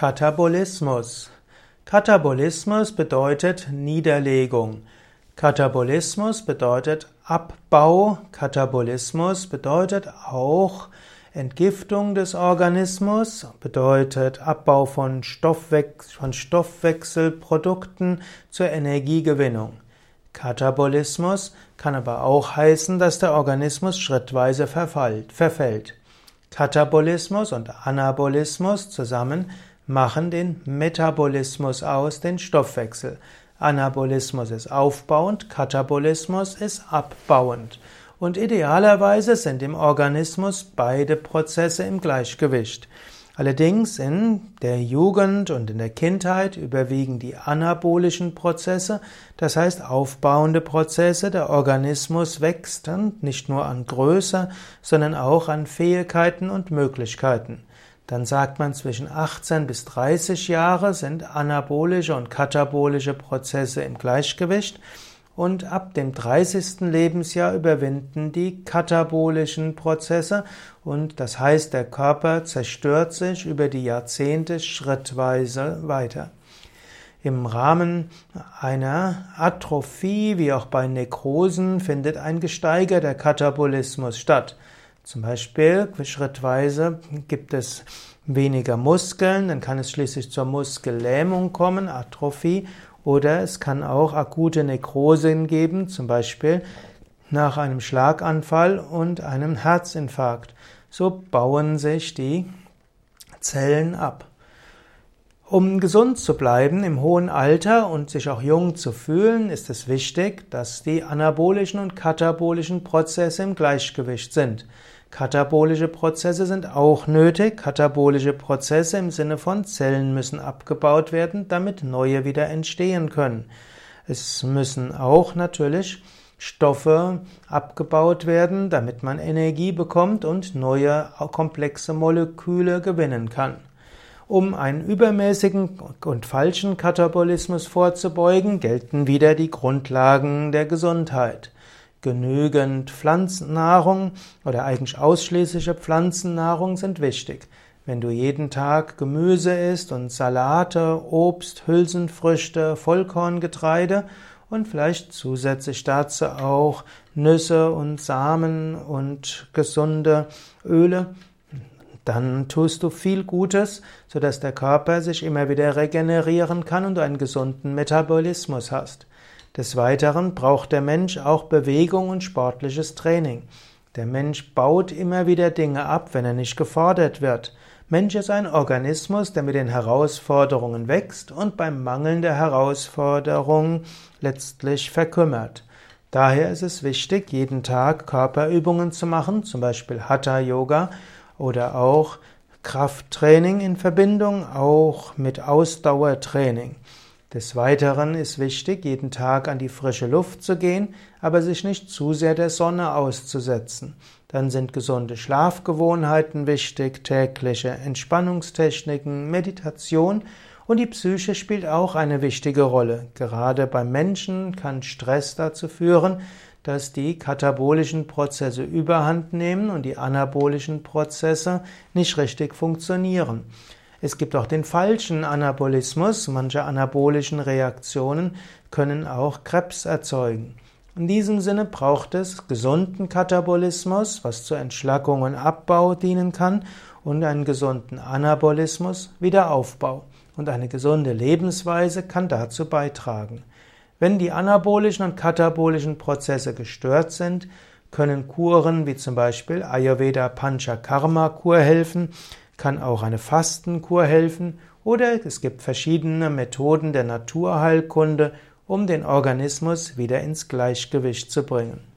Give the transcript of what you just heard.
Katabolismus. Katabolismus bedeutet Niederlegung. Katabolismus bedeutet Abbau. Katabolismus bedeutet auch Entgiftung des Organismus, bedeutet Abbau von, Stoffwechsel, von Stoffwechselprodukten zur Energiegewinnung. Katabolismus kann aber auch heißen, dass der Organismus schrittweise verfällt. Katabolismus und Anabolismus zusammen machen den Metabolismus aus, den Stoffwechsel. Anabolismus ist aufbauend, Katabolismus ist abbauend. Und idealerweise sind im Organismus beide Prozesse im Gleichgewicht. Allerdings in der Jugend und in der Kindheit überwiegen die anabolischen Prozesse, das heißt aufbauende Prozesse, der Organismus wächst dann nicht nur an Größe, sondern auch an Fähigkeiten und Möglichkeiten. Dann sagt man, zwischen 18 bis 30 Jahre sind anabolische und katabolische Prozesse im Gleichgewicht und ab dem 30. Lebensjahr überwinden die katabolischen Prozesse und das heißt, der Körper zerstört sich über die Jahrzehnte schrittweise weiter. Im Rahmen einer Atrophie, wie auch bei Nekrosen, findet ein gesteigerter Katabolismus statt. Zum Beispiel schrittweise gibt es weniger Muskeln, dann kann es schließlich zur Muskellähmung kommen, Atrophie, oder es kann auch akute Nekrosen geben, zum Beispiel nach einem Schlaganfall und einem Herzinfarkt. So bauen sich die Zellen ab. Um gesund zu bleiben im hohen Alter und sich auch jung zu fühlen, ist es wichtig, dass die anabolischen und katabolischen Prozesse im Gleichgewicht sind. Katabolische Prozesse sind auch nötig. Katabolische Prozesse im Sinne von Zellen müssen abgebaut werden, damit neue wieder entstehen können. Es müssen auch natürlich Stoffe abgebaut werden, damit man Energie bekommt und neue komplexe Moleküle gewinnen kann. Um einen übermäßigen und falschen Katabolismus vorzubeugen, gelten wieder die Grundlagen der Gesundheit genügend Pflanzennahrung oder eigentlich ausschließliche Pflanzennahrung sind wichtig. Wenn du jeden Tag Gemüse isst und Salate, Obst, Hülsenfrüchte, Vollkorngetreide und vielleicht zusätzlich dazu auch Nüsse und Samen und gesunde Öle, dann tust du viel Gutes, sodass der Körper sich immer wieder regenerieren kann und du einen gesunden Metabolismus hast. Des Weiteren braucht der Mensch auch Bewegung und sportliches Training. Der Mensch baut immer wieder Dinge ab, wenn er nicht gefordert wird. Mensch ist ein Organismus, der mit den Herausforderungen wächst und beim Mangeln der Herausforderungen letztlich verkümmert. Daher ist es wichtig, jeden Tag Körperübungen zu machen, zum Beispiel Hatha Yoga oder auch Krafttraining in Verbindung auch mit Ausdauertraining. Des Weiteren ist wichtig, jeden Tag an die frische Luft zu gehen, aber sich nicht zu sehr der Sonne auszusetzen. Dann sind gesunde Schlafgewohnheiten wichtig, tägliche Entspannungstechniken, Meditation und die Psyche spielt auch eine wichtige Rolle. Gerade beim Menschen kann Stress dazu führen, dass die katabolischen Prozesse überhand nehmen und die anabolischen Prozesse nicht richtig funktionieren. Es gibt auch den falschen Anabolismus. Manche anabolischen Reaktionen können auch Krebs erzeugen. In diesem Sinne braucht es gesunden Katabolismus, was zur Entschlackung und Abbau dienen kann, und einen gesunden Anabolismus, Wiederaufbau. Und eine gesunde Lebensweise kann dazu beitragen. Wenn die anabolischen und katabolischen Prozesse gestört sind, können Kuren wie zum Beispiel Ayurveda Panchakarma Kur helfen, kann auch eine Fastenkur helfen oder es gibt verschiedene Methoden der Naturheilkunde, um den Organismus wieder ins Gleichgewicht zu bringen.